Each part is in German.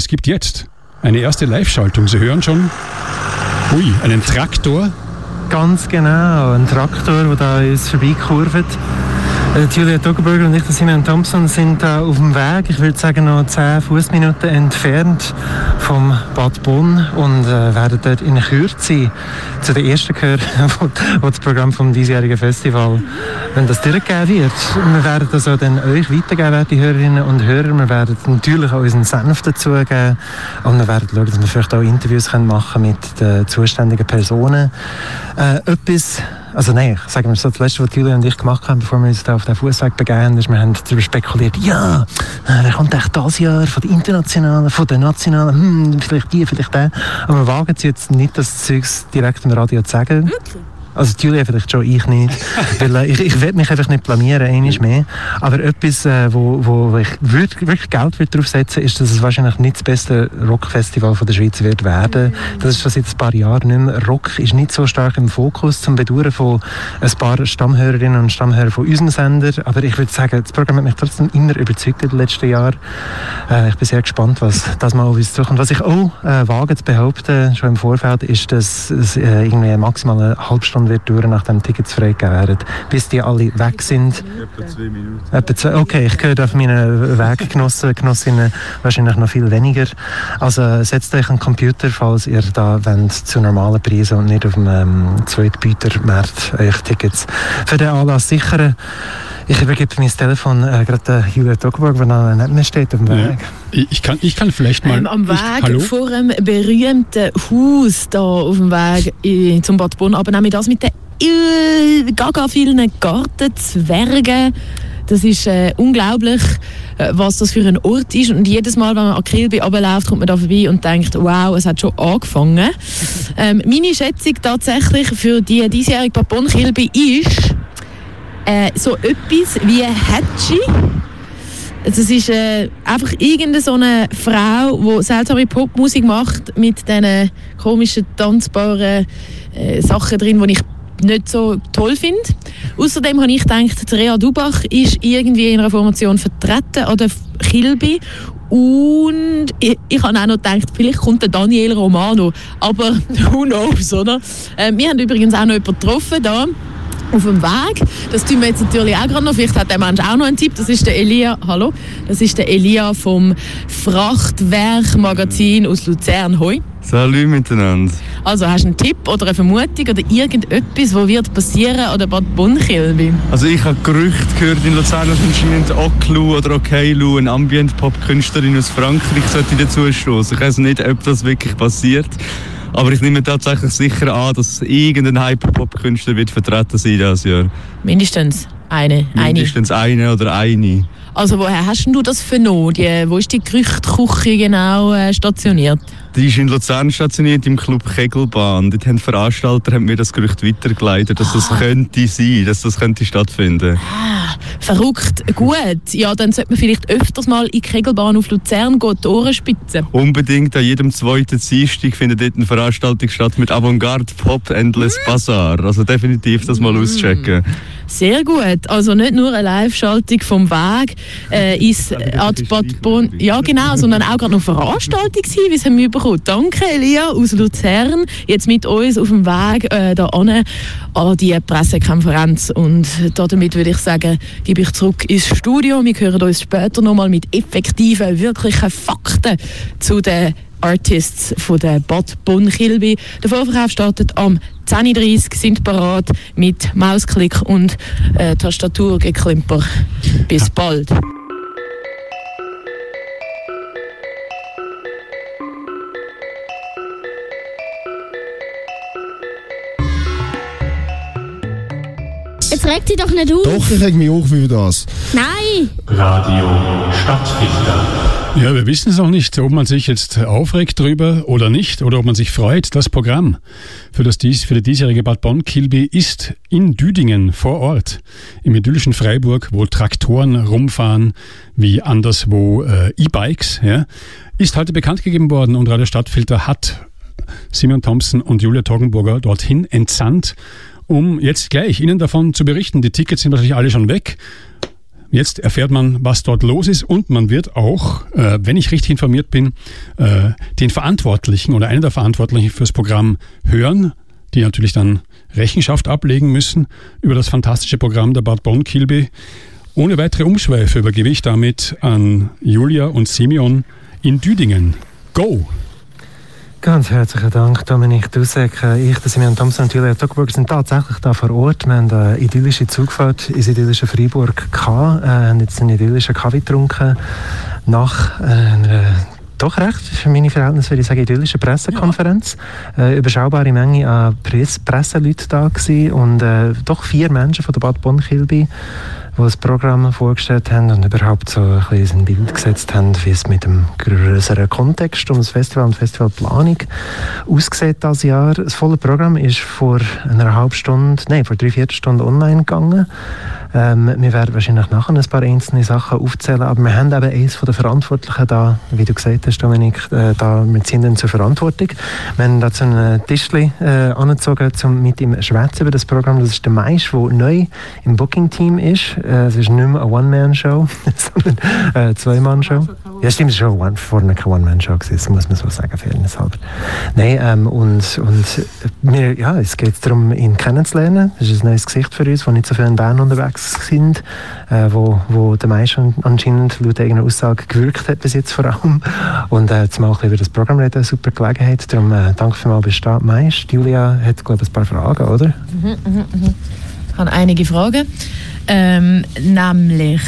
Es gibt jetzt eine erste Live-Schaltung. Sie hören schon, ui, einen Traktor. Ganz genau, ein Traktor, der da uns vorbeikurvt. Äh, Julia Toggenburger und ich, Simon Thompson, sind da auf dem Weg. Ich würde sagen, noch 10 Fußminuten entfernt vom Bad Bonn und äh, werden dort in Kürze zu den ersten gehören, wo das Programm vom diesjährigen Festival, wenn das durchgegeben wird. Wir werden das auch dann euch weitergeben, werte Hörerinnen und Hörer. Wir werden natürlich auch unseren Senf dazugeben und wir werden schauen, dass wir vielleicht auch Interviews können machen mit den zuständigen Personen. Äh, etwas also nein, sagen wir so, das Letzte, was Julia und ich gemacht haben, bevor wir uns da auf den Fußweg begeben, ist, wir haben darüber spekuliert, ja, äh, der kommt echt das Jahr von den internationalen, von den nationalen, hm, vielleicht die, vielleicht der. Aber wir wagen es jetzt nicht, das Zeugs direkt im Radio zu sagen. Wirklich? Also Julia vielleicht schon, ich nicht. weil, äh, ich, ich werde mich einfach nicht blamieren, eines mehr. Aber etwas, äh, wo, wo ich würd, wirklich Geld wird drauf setzen ist, dass es wahrscheinlich nicht das beste Rockfestival von der Schweiz wird werden. Das ist schon seit ein paar Jahren nicht mehr. Rock ist nicht so stark im Fokus zum Bedauern von ein paar Stammhörerinnen und Stammhörern von unserem Sender. Aber ich würde sagen, das Programm hat mich trotzdem immer überzeugt in den letzten Jahren. Äh, ich bin sehr gespannt, was das mal auf uns zukommt. Was ich auch äh, wage zu behaupten, schon im Vorfeld, ist, dass es äh, irgendwie maximal eine halbe Stunde wird dauern, nachdem Tickets freigegeben werden, bis die alle weg sind. Etwa zwei Minuten. Etwa zwei, okay, ich höre auf meinen Weggenossen, Genossinnen wahrscheinlich noch viel weniger. Also setzt euch einen Computer, falls ihr da wollt, zu normalen Preisen und nicht auf dem ähm, Zweitbietermarkt euch Tickets für den Anlass sichern. Ich übergebe mein Telefon äh, gerade Julia Togburg, der noch neben mir steht auf dem Weg. Ja. Ich, kann, ich kann vielleicht mal... Ähm, am Weg ich, vor einem berühmten Haus da auf dem Weg in, zum Bad Bonn, aber nämlich das mit den äh, gaga vielen Gartenzwergen. Das ist äh, unglaublich, äh, was das für ein Ort ist. Und jedes Mal, wenn man an Kilby runterläuft, kommt man da vorbei und denkt, wow, es hat schon angefangen. ähm, meine Schätzung tatsächlich für die diesjährige Bad Bonn Kilby ist äh, so etwas wie Hatchie. Das ist äh, einfach irgendeine so eine Frau, die seltsame Popmusik macht mit diesen komischen, tanzbaren äh, Sachen drin, die ich nicht so toll finde. Außerdem habe ich gedacht, Rea Dubach ist irgendwie in einer Formation vertreten an der Kilby und ich, ich habe auch noch gedacht, vielleicht kommt der Daniel Romano, aber who knows, oder? Äh, wir haben übrigens auch noch jemanden getroffen da auf dem Weg. Das tun wir jetzt natürlich auch gerade noch. Vielleicht hat der Mensch auch noch einen Tipp. Das ist der Elia. Hallo. Das ist der Elia vom Frachtwerkmagazin aus Luzern. Hoi. Salut miteinander. Also hast du einen Tipp oder eine Vermutung oder irgendetwas, was wird passieren oder Bad Bonnkilby? Also ich habe Gerüchte gehört in Luzern, dass anscheinend Oklu oder Okaylu, eine Ambient-Pop-Künstlerin aus Frankreich, sollte dazu stoßen. Ich weiß nicht, ob das wirklich passiert. Aber ich nehme tatsächlich sicher an, dass irgendein Hyperpop-Künstler wird vertreten sein dieses Jahr. Mindestens eine. Mindestens eine, eine oder eine. Also woher hast du das vernommen? Die, wo ist die Gerüchteküche genau äh, stationiert? Die ist in Luzern stationiert im Club Kegelbahn. Dort haben Veranstalter haben mir das Gerücht weitergeleitet, dass das ah. könnte sein, dass das könnte stattfinden. Ah, verrückt. Gut. Ja, dann sollte man vielleicht öfters mal in die Kegelbahn auf Luzern gehen, die Ohren spitzen. Unbedingt. An jedem zweiten Dienstag findet dort eine Veranstaltung statt mit Avantgarde Pop Endless mm. Bazaar. Also definitiv das mal mm. auschecken. Sehr gut. Also nicht nur eine Live-Schaltung vom Weg äh, ins Ad Bad Bonn. Ja, genau, sondern auch gerade noch Veranstaltung sein, wie haben wir bekommen. Danke, Elia aus Luzern. Jetzt mit uns auf dem Weg äh, da an, die Pressekonferenz. Und damit würde ich sagen, gebe ich zurück ins Studio. Wir hören uns später nochmal mit effektiven, wirklichen Fakten zu den Artists von der Bad Bonn Kilby. Der Vorverkauf startet am 10.30 Uhr, sind parat mit Mausklick und äh, Tastaturgeklimper. Bis bald. Jetzt reg dich doch nicht auf. Doch, ich reg mich auf für das. Nein! Radio Stadtfilter. Ja, wir wissen es noch nicht, ob man sich jetzt aufregt drüber oder nicht, oder ob man sich freut. Das Programm für, das dies, für die diesjährige Bad Bonn-Kilby ist in Düdingen vor Ort, im idyllischen Freiburg, wo Traktoren rumfahren, wie anderswo äh, E-Bikes. Ja, ist heute bekannt gegeben worden und Radio Stadtfilter hat Simon Thompson und Julia Toggenburger dorthin entsandt um jetzt gleich Ihnen davon zu berichten. Die Tickets sind wahrscheinlich alle schon weg. Jetzt erfährt man, was dort los ist und man wird auch, äh, wenn ich richtig informiert bin, äh, den Verantwortlichen oder einen der Verantwortlichen fürs Programm hören, die natürlich dann Rechenschaft ablegen müssen über das fantastische Programm der Bad Bonn-Kilby. Ohne weitere Umschweife übergebe ich damit an Julia und Simeon in Düdingen. Go! Ganz herzlichen Dank, Dominik Dusek. Ich, der Simeon Thompson und Julia Tuckburg sind tatsächlich da vor Ort. Wir haben eine idyllische Zugfahrt ins idyllische Freiburg gehabt, äh, haben jetzt einen idyllischen Kaffee getrunken nach einer doch recht, für meine Verhältnisse würde ich sagen, idyllische Pressekonferenz. Ja. Äh, überschaubare Menge an Press Presseleuten da gewesen und äh, doch vier Menschen von der Bad Bonn-Kilby die das Programm vorgestellt haben und überhaupt so ein, bisschen ein Bild gesetzt haben, wie es mit dem größeren Kontext um das Festival und Festivalplanung aussieht das Jahr. Das volle Programm ist vor einer halben Stunde, nein, vor drei, Stunden online gegangen. Ähm, wir werden wahrscheinlich nachher ein paar einzelne Sachen aufzählen, aber wir haben eben eines von der Verantwortlichen da, wie du gesagt hast, Dominik, äh, da, wir ziehen dann zur Verantwortung. Wir haben dazu einen Tischli äh, angezogen, um mit ihm schwätzen über das Programm. Das ist der Maisch, der neu im Booking-Team ist. Äh, es ist nicht mehr eine One-Man-Show, sondern eine Zwei-Mann-Show. Ja, stimmt, es ist schon vorne keine One-Man-Show das muss man so sagen, fairnesshalber. Nein, ähm, und, und wir, ja, es geht darum, ihn kennenzulernen. Das ist ein neues Gesicht für uns, das nicht so viel in Bern unterwegs sind, äh, wo, wo der meiste anscheinend laut eigener Aussage gewirkt hat bis jetzt vor allem. Und äh, zum auch über das Programm reden, eine super Gelegenheit. Darum äh, danke vielmals, bist du da, Meist. Julia hat, glaube ich, ein paar Fragen, oder? Mhm, mh, mh. Ich habe einige Fragen. Ähm, nämlich,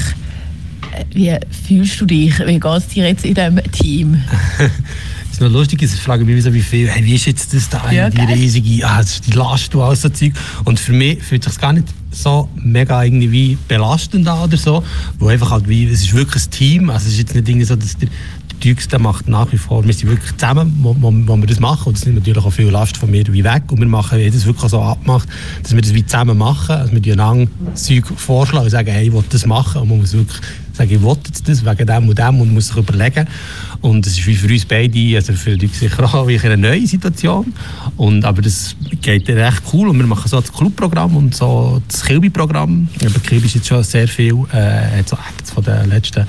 äh, wie fühlst du dich? Wie geht es dir jetzt in diesem Team? ist noch lustig, ich frage mich wie viel, hey, wie ist jetzt das da, ja, die geil. riesige, ah, die Last und alles so Zeug. Und für mich fühlt sich gar nicht so mega irgendwie belastend an oder so, wo einfach halt wie, es ist wirklich ein Team, also es ist jetzt nicht irgendwie so, dass der, Der macht nach wie vor, wir sind wirklich zusammen, wo, wo, wo wir das machen. Und das nimmt natürlich auch viel Last von mir wie weg. Und wir machen jedes wirklich so abgemacht, dass wir das wie zusammen machen, also wir einander Zeug vorschlagen und sagen, hey, ich will das machen. Und man muss wirklich sagen, ich will das wegen dem und dem und muss sich überlegen. Und das ist wie für uns beide, also für die sicher auch eine neue Situation. Und, aber das geht recht cool. Und wir machen so das Clubprogramm und so das Kilby-Programm, aber Kilby ist jetzt schon sehr viel, äh, so Acts von den letzten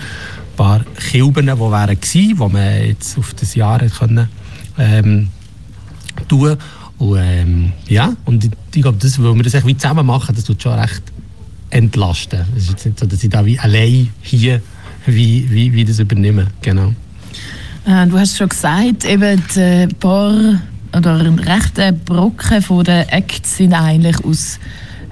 paar Kilben, die wären die man jetzt auf das Jahr können, ähm, tun und ähm, ja, und ich, ich glaube, das, weil wir das echt wie zusammen machen, das tut schon recht entlasten. Es ist jetzt nicht so, dass ich da wie allein hier wie, wie, wie das übernehme, genau. Äh, du hast schon gesagt, eben die paar oder ein Brocken von den Acts sind eigentlich aus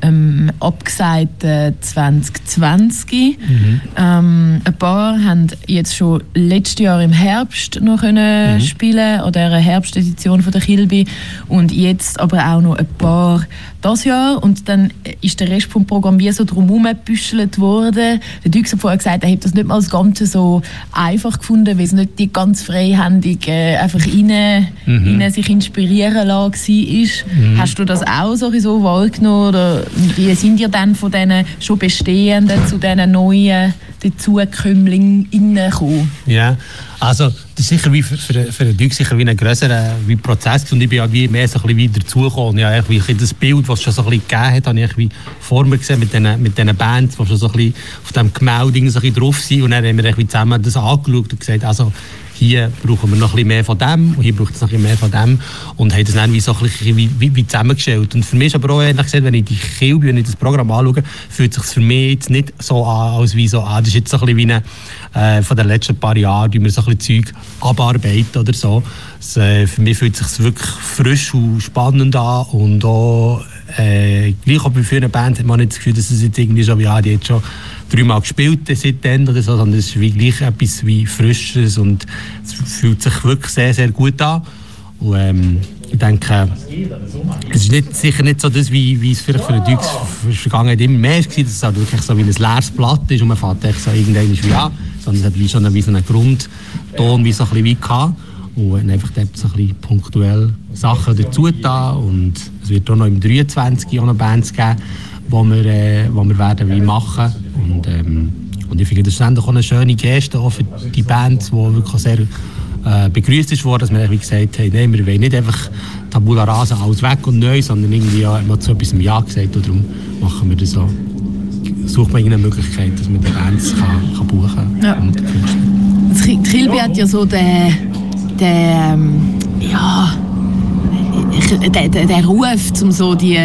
ähm, abgesagt äh, 2020. Mhm. Ähm, ein paar haben jetzt schon letztes Jahr im Herbst noch können mhm. spielen oder eine Herbstedition von der Kilby und jetzt aber auch noch ein paar das Jahr und dann ist der Rest vom Programm wie so drumherum gebüschelt worden. Der Dux hat vorher gesagt, er hätte das nicht mal das Ganze so einfach gefunden, weil es nicht die ganz freihändig äh, einfach rein, mhm. rein sich inspirieren lassen war. Mhm. Hast du das auch so wahrgenommen oder wie sind ihr dann von diesen schon bestehenden zu diesen neuen Dazukömmlingen gekommen? Ja, also ist sicher wie für, für, für den sicher wie ein größerer wie Prozess und ich bin ja wie mehr so ein bisschen dazugekommen. Ja, wie das Bild, das es schon so ein gegeben hat, habe ich wie vor mir gesehen mit diesen mit den Bands, die schon so ein auf dem Gemälde so ein drauf sind und dann haben wir zusammen das angeschaut und gesagt, also hier brauchen wir noch ein bisschen mehr von dem und hier braucht es noch ein bisschen mehr von dem und haben das dann wie, so ein bisschen wie, wie, wie zusammengestellt. Und für mich ist aber auch ehrlich gesagt, wenn ich die Kilby und das Programm anschaue, fühlt es sich für mich jetzt nicht so an, als wie so, ah, das ist jetzt so ein bisschen wie eine, äh, von den letzten paar Jahren, die wir so ein bisschen Zeug abarbeiten oder so. Das, äh, für mich fühlt es sich wirklich frisch und spannend an und auch äh, gleich auch bei vielen Bands hat man nicht das Gefühl, dass es jetzt irgendwie wie, ah, die jetzt schon dreimal gespielt seitdem oder so, sondern es ist wie gleich etwas wie Frisches und es fühlt sich wirklich sehr, sehr gut an. Und, ähm, ich denke, es ist nicht, sicher nicht so das, wie, wie es vielleicht für die Dukes Vergangenheit immer mehr war, dass es halt wirklich so wie ein leeres Blatt ist und man fährt echt so irgendwann wie an, sondern es hat wie schon ein, wie so einen Grundton wie so ein bisschen wie gehabt und einfach dort so ein bisschen punktuell Sachen dazu da und es wird auch noch im 23 auch noch Bands geben, wo wir, äh, wo wir werden wie machen und, ähm, und ich finde, das ist auch eine schöne Geste auch für die Bands, die wirklich sehr äh, begrüßt ist worden, dass wir wie gesagt haben, nein, wir wollen nicht einfach Tabula Rasa alles weg und neu, sondern irgendwie ja, immer zu etwas im Ja gesagt und darum machen wir das so sucht man irgendeine Möglichkeit, dass man die Bands kann, kann buchen kann. Ja. Und die Kilby hat ja so den, den ähm, ja, den, den, den Ruf, um so die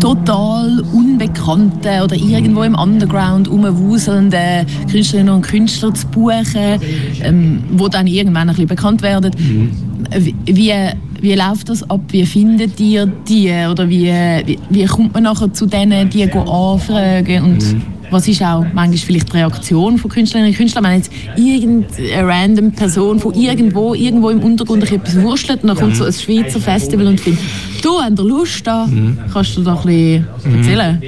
total unbekannten oder irgendwo im Underground rumwuselnden Künstlerinnen und Künstler zu buchen, ähm, dann irgendwann ein bisschen bekannt werden. Wie, wie, wie läuft das ab? Wie findet ihr die? Oder wie, wie, wie kommt man nachher zu denen, die anfragen? Und was ist auch manchmal vielleicht die Reaktion von Künstlerinnen und Künstlern? Wenn jetzt irgendeine random Person von irgendwo, irgendwo im Untergrund etwas wurschtelt und dann kommt so ein Schweizer Festival und findet, du, habt ihr Lust da? Kannst du da ein bisschen erzählen?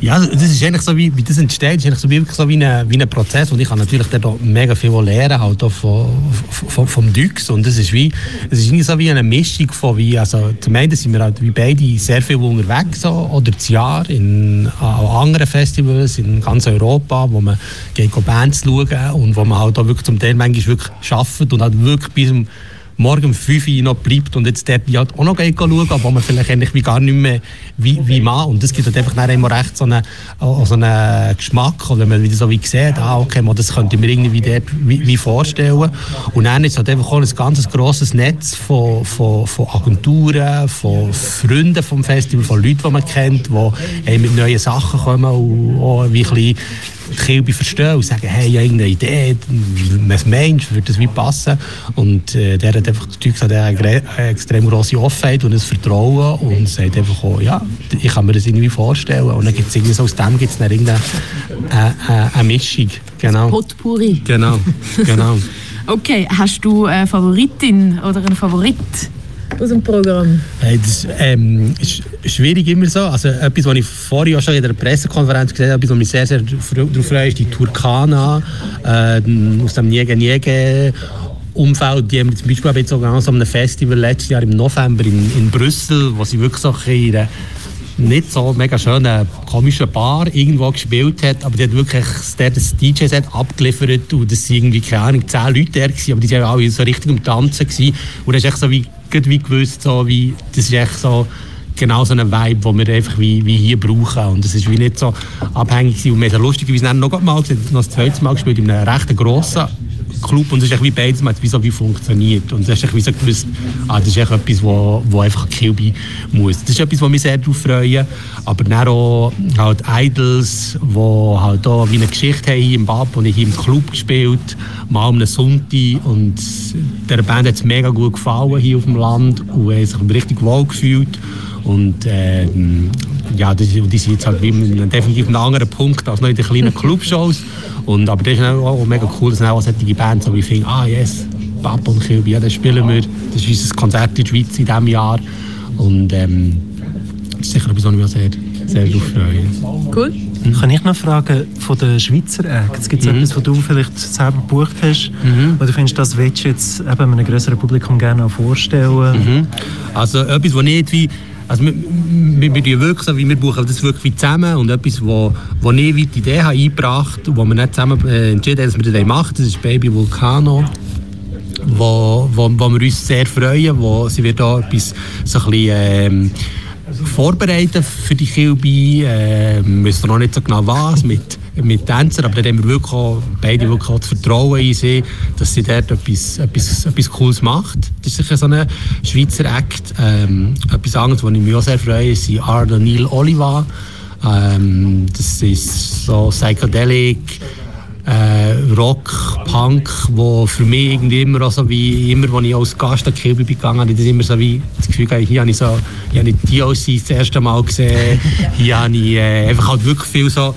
Ja, das ist eigentlich so, wie, wie das entsteht, ist eigentlich so wirklich so wie ein, wie ein Prozess und ich kann natürlich auch mega viel lernen halt auch von, von, vom Dux und das ist wie, das ist so wie eine Mischung von wie, also zum einen sind wir halt wie beide sehr viel unterwegs so, oder das Jahr in an anderen Festivals in ganz Europa, wo man go Bands schauen und wo man halt auch wirklich zum Teil manchmal wirklich arbeitet und halt wirklich bis zum morgen um 5 Uhr noch bleibt und jetzt dort halt auch noch schauen, aber man vielleicht eigentlich wie gar nicht mehr wie, wie man. Und das gibt halt einfach dann immer recht so einen, so einen Geschmack, oder wenn man wieder so wie sieht, ah, okay, mal, das könnte ich mir irgendwie dort wie, wie vorstellen. Und dann ist halt einfach auch ein ganz grosses Netz von, von, von Agenturen, von Freunden vom Festival, von Leuten, die man kennt, die hey, mit neuen Sachen kommen und auch wie ein bisschen die Kilbe verstehen und sagen, hey, ich habe irgendeine Idee, was meinst würde das wie passen? Und äh, der hat einfach das Zeug gesagt, er eine extrem grosse Offenheit und ein Vertrauen und sagt einfach auch, ja, ich kann mir das irgendwie vorstellen. Und dann gibt es irgendwie so, aus dem gibt es dann irgendeine äh, äh, eine Mischung. Genau. Potpourri. Genau, genau. Okay, hast du eine Favoritin oder einen Favorit aus dem Programm? Hey, das ähm, ist schwierig immer so. Also etwas, was ich vorher auch schon in der Pressekonferenz gesehen habe, was mich sehr, sehr darauf freue, ist die Turkana äh, aus dem Niege Niege Umfeld. Die haben zum Beispiel jetzt sogar an so einem Festival letztes Jahr im November in, in Brüssel, wo sie wirklich so in einer nicht so mega schönen, komischen Bar irgendwo gespielt hat, aber die hat wirklich der das DJ-Set abgeliefert und das sind irgendwie, keine Ahnung, zehn Leute da gewesen, aber die waren alle so richtig am Tanzen gewesen. und das ist echt so wie, wie gewusst, so wie, das ist echt so genau so ein Vibe, den wir einfach wie, wie hier brauchen und ist wie nicht so abhängig gewesen. und wir haben lustigerweise noch mal, noch das zweite Mal gespielt in einem recht grossen Club und es ist wie beides. Mal wie so wie funktioniert. Und das ist wie so gewusst, ah, das ist echt etwas, wo, wo einfach Kilby muss. Das ist etwas, wo mich sehr darauf freuen, aber dann auch halt Idols, wo halt auch wie eine Geschichte haben im Bab und ich hier im Club gespielt, mal am Sonntag. Und der Band hat es mega gut gefallen hier auf dem Land und haben sich richtig wohl gefühlt. Und ähm, ja, das, ist- die sind jetzt halt wie an definitiv einen anderen Punkt als noch in den kleinen Clubshows. Und, aber das ist auch auch mega cool, dass auch solche Bands so wie finden, ah yes, Papa und Kilby, ja, das spielen wir. Das ist unser Konzert in der Schweiz in diesem Jahr. Und ähm, das ist sicher etwas, was ich mich sehr, sehr darauf freue. Cool. Kann ich noch fragen, von den Schweizer Acts, gibt es etwas, was du vielleicht selber gebucht hast, wo du findest, das willst du jetzt eben einem größeren Publikum gerne auch vorstellen? Also etwas, was nicht wie... Also wir, wir, wir wirklich wie wir buchen das wirklich zusammen und etwas, wo, wo ich wie die Idee habe eingebracht und wo wir nicht zusammen äh, entschieden haben, dass wir das machen, das ist Baby Vulcano, wo, wo, wo wir uns sehr freuen, wo sie wird auch etwas so ein bisschen, ähm, vorbereiten für die Kilby, äh, wir wissen noch nicht so genau was, mit mit Tänzern, aber da haben wir wirklich auch, beide wirklich auch das Vertrauen in sie, dass sie dort etwas, etwas, etwas Cooles macht. Das ist sicher so ein Schweizer Act. Ähm, etwas anderes, was ich mich auch sehr freue, sind Arda Neil Oliva. Ähm, das ist so Psychedelic, äh, Rock, Punk, wo für mich irgendwie immer auch so wie, immer, als ich als Gast an die bin gegangen ich das immer so wie das Gefühl gehabt, hier habe ich so, hier habe ich die OC das erste Mal gesehen, hier habe ich äh, einfach halt wirklich viel so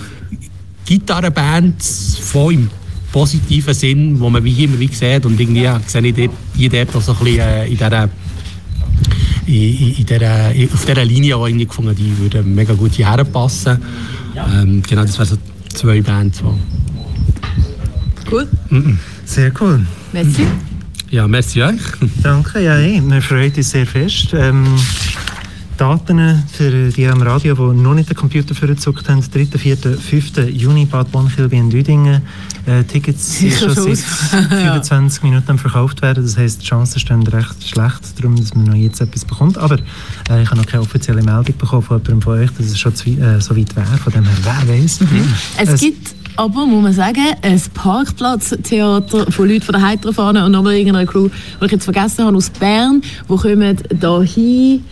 Gitarrenbands voll im positiven Sinn, wo man wie immer wie sieht und irgendwie ja, sehe ich dort, die dort auch so ein bisschen äh, in dieser in, in der, auf dieser Linie auch irgendwie gefunden, die würden mega gut hierher passen. Ähm, genau, das wären so zwei Bands. Die Cool. Sehr cool. Merci. ja, merci euch. Danke, ja, eh. wir freuen uns sehr fest. Ähm, Daten für die am Radio, die noch nicht den Computer vorgezuckt haben. 3., 4., 5. Juni Bad Bonchilby in Düdingen. Äh, Tickets sind schon seit 25 Minuten verkauft werden. Das heisst, die Chancen stehen recht schlecht, darum, dass man noch jetzt etwas bekommt. Aber äh, ich habe noch keine offizielle Meldung bekommen von jemandem von euch, dass es schon zu, äh, so weit wäre. Von dem her, wer weiß. Mhm. Es, gibt aber, muss man sagen, ein Parkplatztheater von Leuten von der Heiterfahne und noch irgendeiner Crew, die ich jetzt vergessen habe, aus Bern, die kommen hier hin,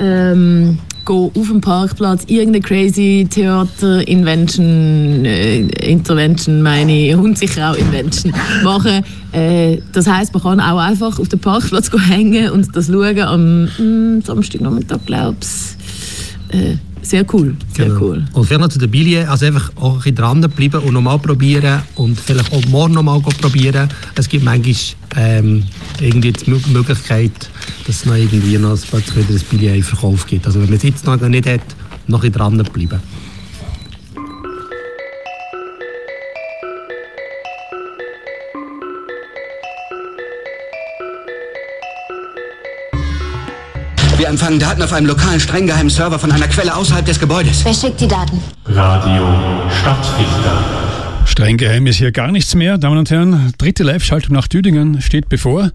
ähm, gehen auf dem Parkplatz irgendeine crazy Theater Invention, äh, Intervention meine ich, und sicher auch Invention machen. Äh, das heisst, man kann auch einfach auf dem Parkplatz hängen und das schauen am mm, Samstagnachmittag, glaube ich. Äh, sehr cool, sehr Genau. cool. Und vielleicht noch zu den Billien, also einfach auch ein bisschen dranbleiben und nochmal probieren und vielleicht auch morgen nochmal probieren. Es gibt manchmal ähm, irgendwie die Mö- Möglichkeit, dass es noch irgendwie noch plötzlich wieder ein Billet in Verkauf gibt. Also wenn man es jetzt noch nicht hat, noch ein bisschen dranbleiben. Empfangen Daten auf einem lokalen, streng geheimen Server von einer Quelle außerhalb des Gebäudes. Wer schickt die Daten? Radio Stadtfilter. Streng geheim ist hier gar nichts mehr, Damen und Herren. Dritte Live-Schaltung nach Düdingen steht bevor.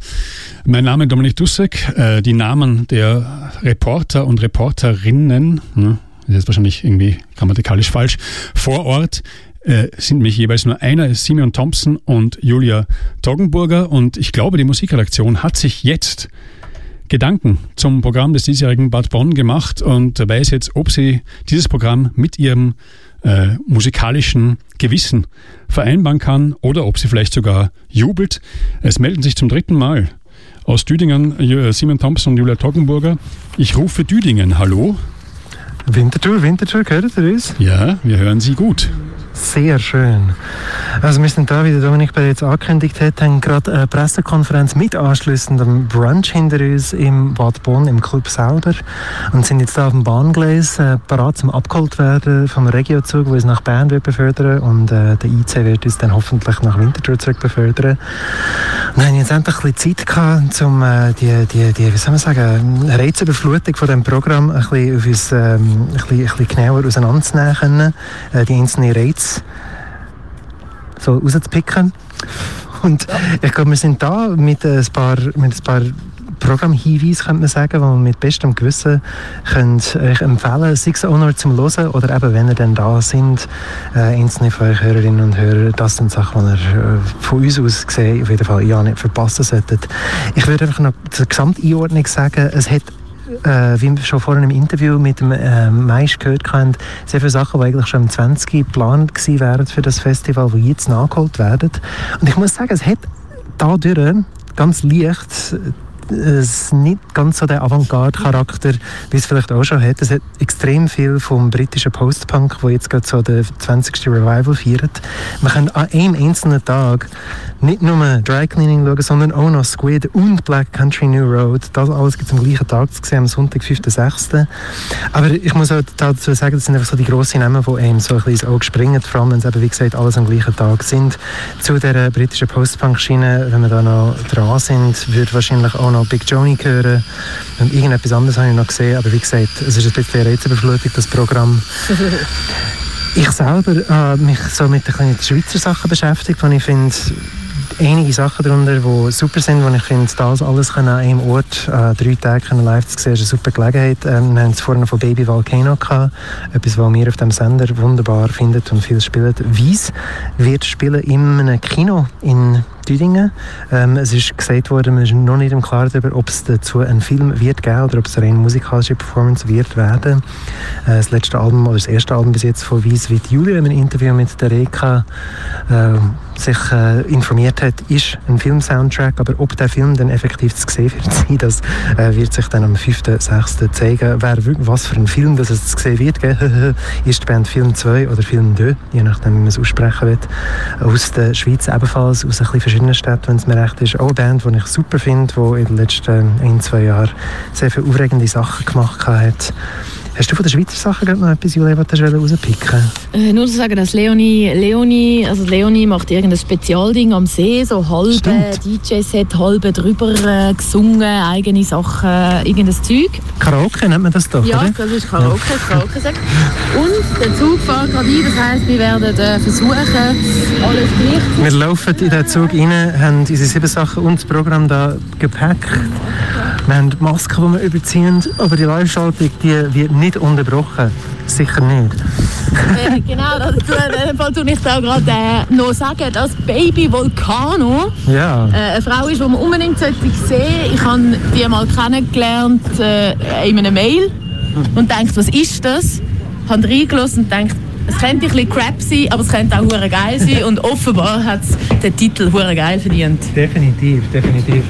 Mein Name ist Dominik Dussek. Äh, die Namen der Reporter und Reporterinnen, ne, das ist wahrscheinlich irgendwie grammatikalisch falsch, vor Ort äh, sind mich jeweils nur einer, ist Simeon Thompson und Julia Toggenburger. Und ich glaube, die Musikredaktion hat sich jetzt Gedanken zum Programm des diesjährigen Bad Bonn gemacht und weiß jetzt, ob sie dieses Programm mit ihrem äh, musikalischen Gewissen vereinbaren kann oder ob sie vielleicht sogar jubelt. Es melden sich zum dritten Mal aus Düdingen äh, Simon Thompson und Julia Toggenburger. Ich rufe Düdingen. Hallo? Winterthur, Winterthur, gehört ihr uns? Ja, wir hören Sie gut. Sehr schön. Also wir sind da, wie der Dominik bereits angekündigt hat, haben gerade eine Pressekonferenz mit anschliessendem Brunch hinter uns im Bad Bonn, im Club selber und sind jetzt da auf dem Bahngleis, äh, parat zum abgeholt werden vom Regiozug, der uns nach Bern wird befördern und äh, der IC wird uns dann hoffentlich nach Winterthur zurück befördern. Dann haben jetzt endlich ein bisschen Zeit gehabt, um äh, die, die, die, wie soll man sagen, Reizüberflutung von dem Programm ein bisschen, auf uns, ähm, ein bisschen, ein bisschen genauer auseinanderzunehmen äh, die einzelnen Reize so rauszupicken. Und ich glaube, wir sind da mit ein paar, mit ein paar Programmhinweisen, könnte man sagen, die man mit bestem Gewissen könnt euch empfehlen sei es auch zum Hören oder eben, wenn ihr dann da sind, äh, einzelne von euch Hörerinnen und Hörer, das sind Sachen, die ihr äh, von uns aus gesehen auf jeden Fall ja nicht verpassen solltet. Ich würde einfach noch zur Gesamteinordnung sagen, es hat äh, wie wir schon vorhin im Interview mit dem äh, Mais gehört haben, sehr viele Sachen, die eigentlich schon im 20 geplant wären für das Festival, die jetzt nachgeholt werden. Und ich muss sagen, es hat dadurch ganz leicht es nicht ganz so der Avantgarde-Charakter, wie es vielleicht auch schon hat. Es hat extrem viel vom britischen Post-Punk, wo jetzt gerade so der 20. Revival feiert. Man kann an einem einzelnen Tag nicht nur Dry Cleaning schauen, sondern auch noch Squid und Black Country New Road. Das alles gibt es am gleichen Tag zu sehen, am Sonntag, 5.6. Aber ich muss auch dazu sagen, das sind einfach so die grossen Namen, die einem so ein bisschen ins Auge springen, vor allem wenn es eben, wie gesagt, alles am gleichen Tag sind. Zu der britischen Post-Punk-Schiene, wenn wir da noch dran sind, würde wahrscheinlich auch noch Big Joni hören. Und irgendetwas anderes habe ich noch gesehen, aber wie gesagt, es ist ein bisschen Reizüberflutung, das Programm. Ich selber habe mich so mit den Schweizer Sachen beschäftigt, und ich finde, einige Sachen darunter, die super sind, wo ich finde, das alles an einem Ort äh, drei Tage können live zu sehen, ist eine super Gelegenheit. Ähm, wir haben es vorhin von Baby Volcano gehabt, etwas, was wir auf dem Sender wunderbar findet und viel spielt. Weiss wird spielen in einem Kino in Düdingen. Ähm, es ist gesagt worden, man ist noch nicht im Klaren darüber, ob es dazu einen Film wird geben oder ob es eine rein musikalische Performance wird werden. Äh, das letzte Album oder das erste Album bis jetzt von Weiss wird Julia in einem Interview mit der Reka äh, sich äh, informiert hat, ist ein Film-Soundtrack, aber ob der Film dann effektiv zu sehen wird sein, das äh, wird sich dann am 5.6. zeigen. Wer, was für ein Film das es zu sehen wird, ist die Band Film 2 oder Film 2, je nachdem, wie man es aussprechen will. Aus der Schweiz ebenfalls, aus ein bisschen verschiedenen Städten, wenn es mir recht ist. Auch eine Band, die ich super finde, die in den letzten ein, zwei Jahren sehr viele aufregende Sachen gemacht hat. Hast du von den Schweizer Sachen noch etwas, Julia, was du rauspicken Äh, nur zu sagen, dass Leonie, Leonie, also Leonie macht irgendein Spezialding am See, so halbe DJ-Set, halbe drüber äh, gesungen, eigene Sachen, irgendein Zeug. Karaoke nennt man das doch, Ja, oder? das ist Karaoke, Karaoke sagt. Und der Zug fährt gerade ein, das heisst, wir werden äh, versuchen, alles gleich Wir laufen in den Zug rein, haben unsere sieben Sachen und das Programm da gepackt. Wir haben die Masken, die wir überziehen, aber die Live-Schaltung die wird nicht unterbrochen. Sicher nicht. Äh, genau, das, in dem Fall tue ich da gerade äh, noch sagen, dass Baby Volcano Ja. äh, eine Frau ist, die man unbedingt sollte sehen Ich habe die mal kennengelernt äh, in einer Mail und dachte, was ist das? Habe reingelassen und dachte, es könnte ein bisschen crap sein, aber es könnte auch hure geil sein. Und offenbar hat es den Titel hure geil verdient. Definitiv, definitiv.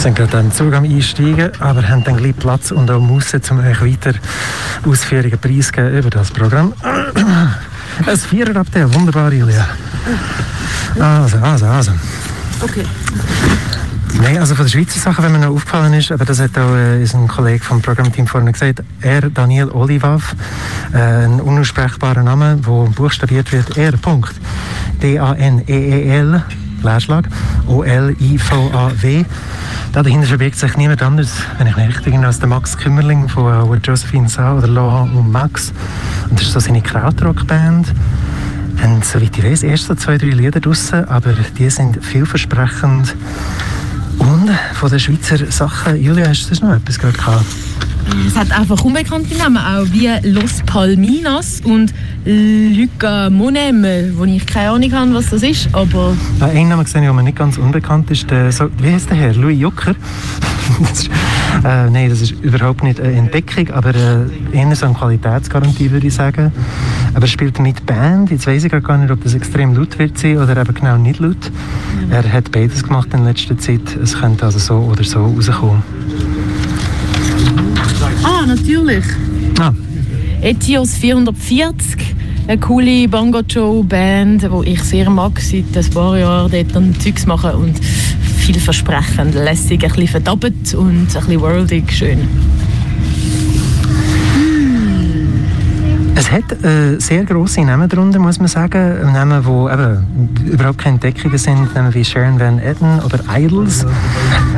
Wir sind gerade den Zug am Einsteigen, aber haben dann gleich Platz und auch Musse, um euch weiter Ausführungen preiszugeben über das Programm. Ein Viererabteil, wunderbar, Julia. Also, also, also. Okay. Nein, also von den Schweizer Sachen, wenn mir noch aufgefallen ist, aber das hat auch äh, ist ein Kollege vom Programmteam vorhin gesagt, er, Daniel Olivav, äh, ein unaussprechbarer Name, wo buchstabiert wird, er, Punkt, D-A-N-E-E-L, Leerschlag, O-L-I-V-A-W. Da dahinter verbirgt sich niemand anders, wenn ich mich richtig erinnere, als der Max Kümmerling von äh, Josephine Sa oder Laurent und Max. Und das ist so seine Krautrock-Band haben, soweit ich weiß, erst so zwei, drei Lieder draussen, aber die sind vielversprechend. Und von den Schweizer Sachen, Julia, hast du sonst noch etwas gehabt? Es hat einfach unbekannte Namen, auch wie Los Palminas und Luca Monem, wo ich keine Ahnung habe, was das ist, aber Äh, Ein Name gesehen, der mir nicht ganz unbekannt ist, der, so, wie heißt der Herr? Louis Jucker? äh, nein, das ist überhaupt nicht eine Entdeckung, aber äh, eher so eine Qualitätsgarantie, würde ich sagen. Aber er spielt mit Band. Jetzt weiß ich gar nicht, ob das extrem laut wird sein oder eben genau nicht laut. Er hat beides gemacht in letzter Zeit. Es könnte also so oder so rauskommen. Natürlich. Ah. Etios 440, eine coole Bango-Joe-Band, die ich sehr mag, seit ein paar Jahren dort dann Zeugs machen und vielversprechend, lässig, ein bisschen verdammt und ein bisschen worldig, schön. Es hat äh, sehr grosse Namen darunter, muss man sagen. Namen, die eben überhaupt keine Entdeckungen sind, Namen wie Sharon Van Etten oder Idols.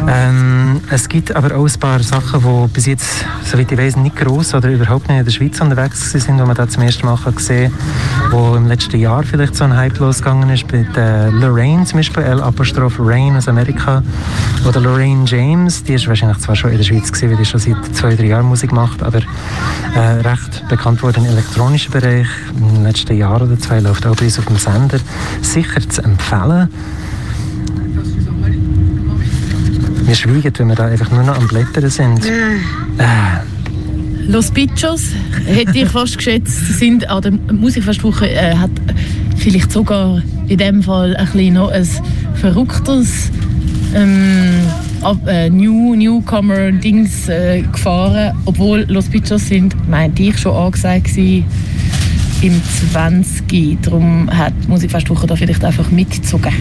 Ähm, es gibt aber auch ein paar Sachen, die bis jetzt, soweit ich weiß, nicht gross oder überhaupt nicht in der Schweiz unterwegs sind, die man da zum ersten Mal kann sehen kann, wo im letzten Jahr vielleicht so ein Hype losgegangen ist, mit äh, Lorraine zum Beispiel, L Apostroph Rain aus Amerika, oder Lorraine James, die ist wahrscheinlich zwar schon in der Schweiz gewesen, weil die schon seit zwei, drei Jahren Musik macht, aber äh, recht bekannt wurde im elektronischen Bereich. Im letzten Jahr oder zwei läuft auch bei uns auf dem Sender. Sicher zu empfehlen. Wir schweigen, wenn wir da einfach nur noch am Blättern sind. Äh, Los Pichos, hätte ich fast geschätzt, sind an der Musikfestwoche, äh, hat vielleicht sogar in dem Fall ein bisschen noch ein verrücktes ähm, äh, New, Newcomer-Dings äh, gefahren, obwohl Los Pichos sind, meinte ich, schon angesagt gewesen, im 20. Darum hat die Musikfestwoche da vielleicht einfach mitgezogen.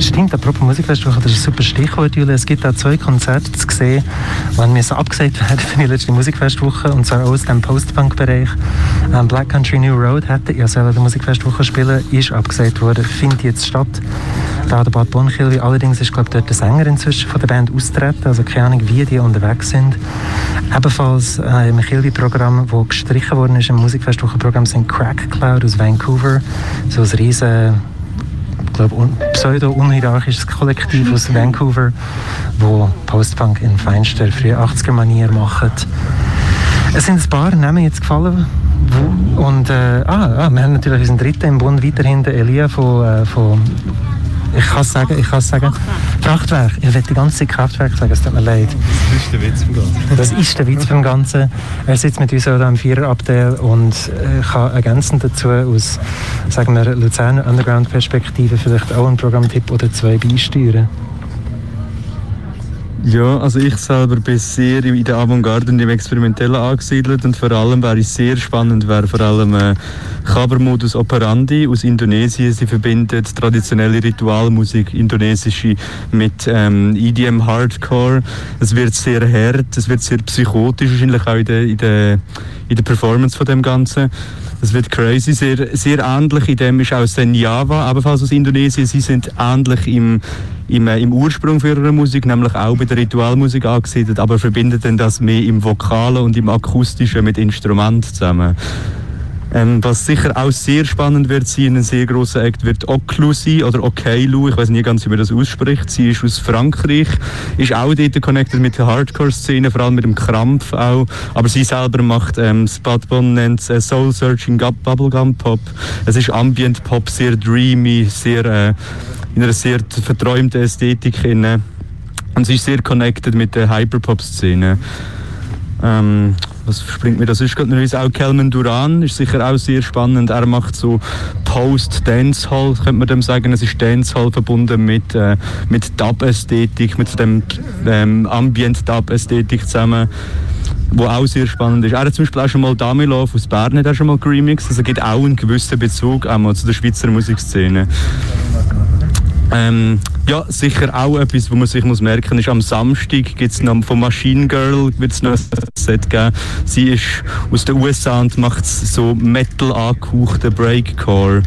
Stimmt, apropos Musikfestwoche, das ist ein super Stichwort, Julia. Es gibt auch zwei Konzerte zu sehen, die müssen abgesagt werden für die letzte Musikfestwoche, und zwar aus dem Post-Punk-Bereich. Ähm, Black Country New Road hätte ja selber die Musikfestwoche spielen, ist abgesagt worden, findet jetzt statt. Da der Bad Bonnkilby, allerdings ist glaube dort der Sänger inzwischen von der Band austreten, also keine Ahnung, wie die unterwegs sind. Ebenfalls äh, im Kilby-Programm, das gestrichen worden ist im Musikfestwoche-Programm, sind Crack Cloud aus Vancouver, so ein riesen glaube, un pseudo-unhierarchisches Kollektiv aus Vancouver, wo Postpunk in feinster früh 80er-Manier macht. Es sind ein paar Namen jetzt gefallen. Und äh, ah, ah, wir haben natürlich unseren dritten im Bund weiterhin, den Elia von, äh, von ich kann es sagen, ich kann sagen, Kraftwerk. Ich will die ganze Zeit Kraftwerk sagen, es tut mir leid. Das ist der Witz vom Ganzen. Das ist der Witz beim Ganzen. Er sitzt mit uns da im Viererabteil und äh, kann ergänzend dazu aus, sagen wir, Luzerner Underground-Perspektive vielleicht auch einen Programmtipp oder zwei beisteuern. Ja, also ich selber bin sehr in der Avantgarde und im Experimentellen angesiedelt und vor allem wäre ich sehr spannend, wäre vor allem äh, Kaber-Modus Operandi aus Indonesien. Sie verbindet traditionelle Ritualmusik, indonesische, mit ähm, EDM Hardcore. Es wird sehr hart, es wird sehr psychotisch, wahrscheinlich auch in der, in der, in der Performance von dem Ganzen. Es wird crazy, sehr, sehr ähnlich. In dem ist auch Senjava, ebenfalls aus Indonesien. Sie sind ähnlich im, im, äh, im Ursprung für ihre Musik, nämlich auch bei der Ritualmusik angesiedelt, aber verbinden dann das mehr im Vokalen und im Akustischen mit Instrument zusammen. Ähm, was sicher auch sehr spannend wird sein, ein sehr grosser Act wird Oklu sein, oder Okeilu, ich weiß nie ganz, wie man das ausspricht. Sie ist aus Frankreich, ist auch dort connected mit der Hardcore-Szene, vor allem mit dem Krampf auch. Aber sie selber macht, ähm, Spatbon nennt es äh, Soul Searching Bubblegum Pop. Es ist Ambient Pop, sehr dreamy, sehr, äh, in einer sehr verträumten Ästhetik. Inne. Und sie ist sehr connected mit der Hyperpop-Szene. Ähm, was springt mir das ist gerade noch auch Kelman Duran ist sicher auch sehr spannend er macht so Post Dancehall könnte man dem sagen es ist Dancehall verbunden mit äh, mit Dub Ästhetik mit dem ähm, Ambient Dub Ästhetik zusammen wo auch sehr spannend ist. Er hat zum Beispiel auch schon mal Damilov aus Bern hat er schon mal geremixed, also gibt auch einen gewissen Bezug einmal zu der Schweizer Musikszene. Ähm, ja, sicher auch etwas, wo man sich muss merken ist, am Samstag gibt es noch von Machine Girl wird's noch ein Set geben. Sie ist aus den USA und macht so Metal angehauchten Breakcore.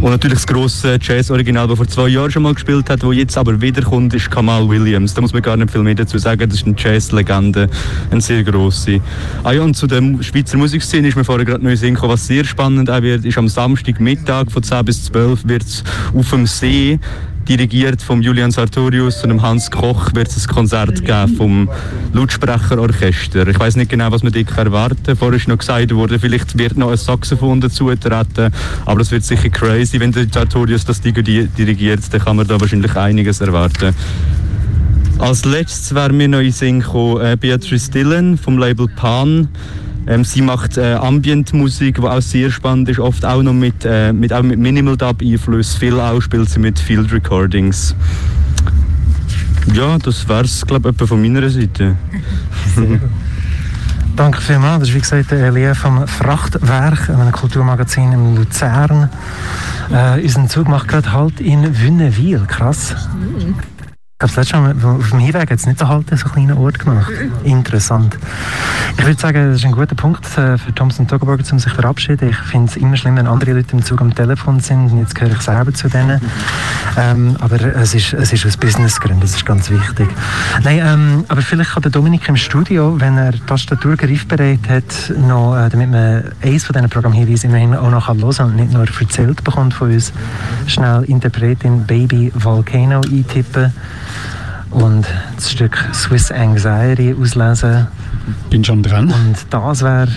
Und natürlich das grosse Jazz-Original, das vor zwei Jahren schon mal gespielt hat, das jetzt aber wiederkommt, ist Kamal Williams. Da muss man gar nicht viel mehr dazu sagen. Das ist eine Jazz-Legende, eine sehr grosse. Ah ja, und zu der Schweizer Musikszene ist mir vorher gerade neu gekommen, was sehr spannend auch wird, ist am Samstagmittag von 10 bis 12 wird es auf dem See dirigiert von Julian Sartorius und Hans Koch wird es ein Konzert geben vom Lautsprecherorchester. Ich weiß nicht genau, was man dort erwarten. Vorher ist noch gesagt worden, vielleicht wird noch ein Saxophon dazu treten, aber das wird sicher crazy, wenn der Sartorius das dirigiert, dann kann man da wahrscheinlich einiges erwarten. Als letztes wäre mir noch in Sinn gekommen, äh, Beatrice Dillon vom Label Pan. Ähm, sie macht äh, Ambient-Musik, die auch sehr spannend ist, oft auch noch mit, äh, mit, auch mit Minimal Dub-Einfluss. Viel auch spielt sie mit Field Recordings. Ja, das wäre es, glaube ich, von meiner Seite. Danke vielmals. Das ist wie gesagt der Elia vom Frachtwerk, einem Kulturmagazin in Luzern. Äh, unseren Zug macht gerade halt in Wünnewil. Krass. Ich glaube, das letzte Mal auf dem Hinweg es nicht so halt so einen kleinen Ort gemacht. Interessant. Ich würde sagen, das ist ein guter Punkt für Thompson Togoburger, um sich zu verabschieden. Ich finde es immer schlimm, wenn andere Leute im Zug am Telefon sind. Und jetzt gehöre ich selber zu denen. Ähm, aber es ist, es ist aus Businessgründen, das ist ganz wichtig. Nein, ähm, aber vielleicht kann der Dominik im Studio, wenn er Tastatur griffbereit hat, noch, äh, damit man eines von diesen Programmhinweisen immerhin auch noch hören kann und nicht nur erzählt bekommt von uns, schnell Interpretin Baby Volcano eintippen und das Stück Swiss Anxiety auslesen. Bin schon dran. Und das wäre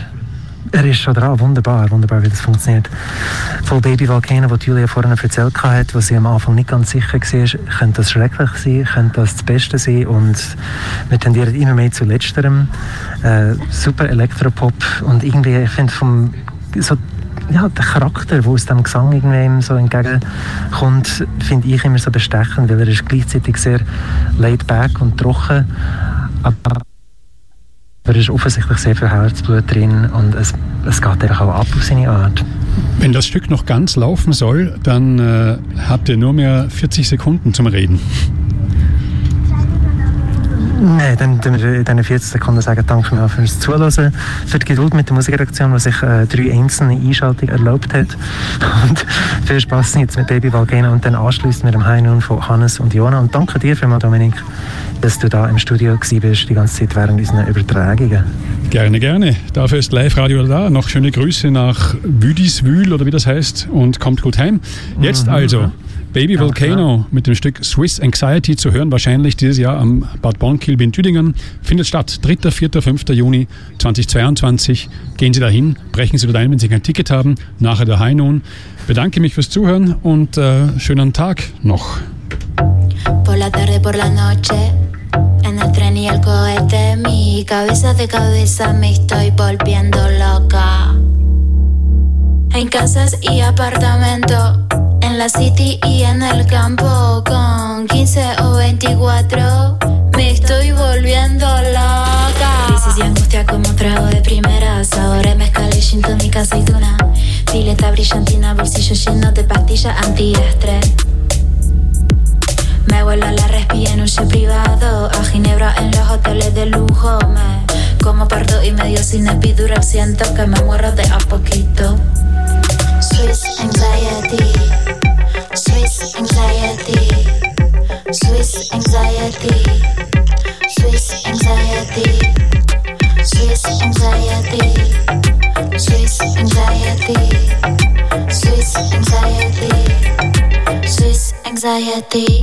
er ist schon dran, wunderbar, wunderbar, wie das funktioniert. Voll Baby Volcano, die Julia vorhin erzählt hat, wo sie am Anfang nicht ganz sicher war, könnte das schrecklich sein, könnte das das Beste sein und wir tendieren immer mehr zu letzterem. Äh, super Elektropop und irgendwie, ich finde vom so ja, der Charakter, der aus dem Gesang irgendwie so entgegenkommt, finde ich immer so bestechend, weil er ist gleichzeitig sehr laid back und trocken, aber er ist offensichtlich sehr viel Herzblut drin und es, es geht einfach auch ab auf seine Art. Wenn das Stück noch ganz laufen soll, dann äh, habt ihr nur mehr 40 Sekunden zum Reden. Nein, dann können wir in diesen 40 Sekunden sagen, danke mir fürs Zuhören, für die Geduld mit der Musikredaktion, die sich äh, drei einzelne Einschaltungen erlaubt hat. Und viel Spaß jetzt mit Baby Valgena und dann anschließend mit dem Heinun von Hannes und Jona. Und danke dir vielmals, Dominik, dass du da im Studio bist die ganze Zeit während unserer Übertragungen. Gerne, gerne. Dafür ist Live-Radio da. Noch schöne Grüße nach Wüdiswühl oder wie das heißt und kommt gut heim. Jetzt mhm. also Baby ja, Volcano klar. mit dem Stück Swiss Anxiety zu hören, wahrscheinlich dieses Jahr am Bad Bonn-Kilby in Tüdingen. Findet statt 3., 4., 5. Juni 2022. Gehen Sie dahin, brechen Sie dort ein, wenn Sie kein Ticket haben. Nachher daheim nun. Bedanke mich fürs Zuhören und äh, schönen Tag noch. Por la tarde, por la noche. En el tren y el cohete, mi cabeza de cabeza me estoy volviendo loca. En casas y apartamentos en la city y en el campo con 15 o 24 me estoy volviendo loca. Crisis y angustia como trago de primeras. Ahora mezcal y gin tonic aceituna. Pileta brillantina, bolsillo lleno de pastillas antiestrés. Me vuelo la respi en un jet privado. A Ginebra en los hoteles de lujo. Me como pardo y medio sin epidural. Siento que me muero de a poquito. Swiss anxiety, Swiss anxiety, Swiss anxiety, Swiss anxiety, Swiss anxiety, Swiss anxiety, Swiss anxiety, Swiss anxiety.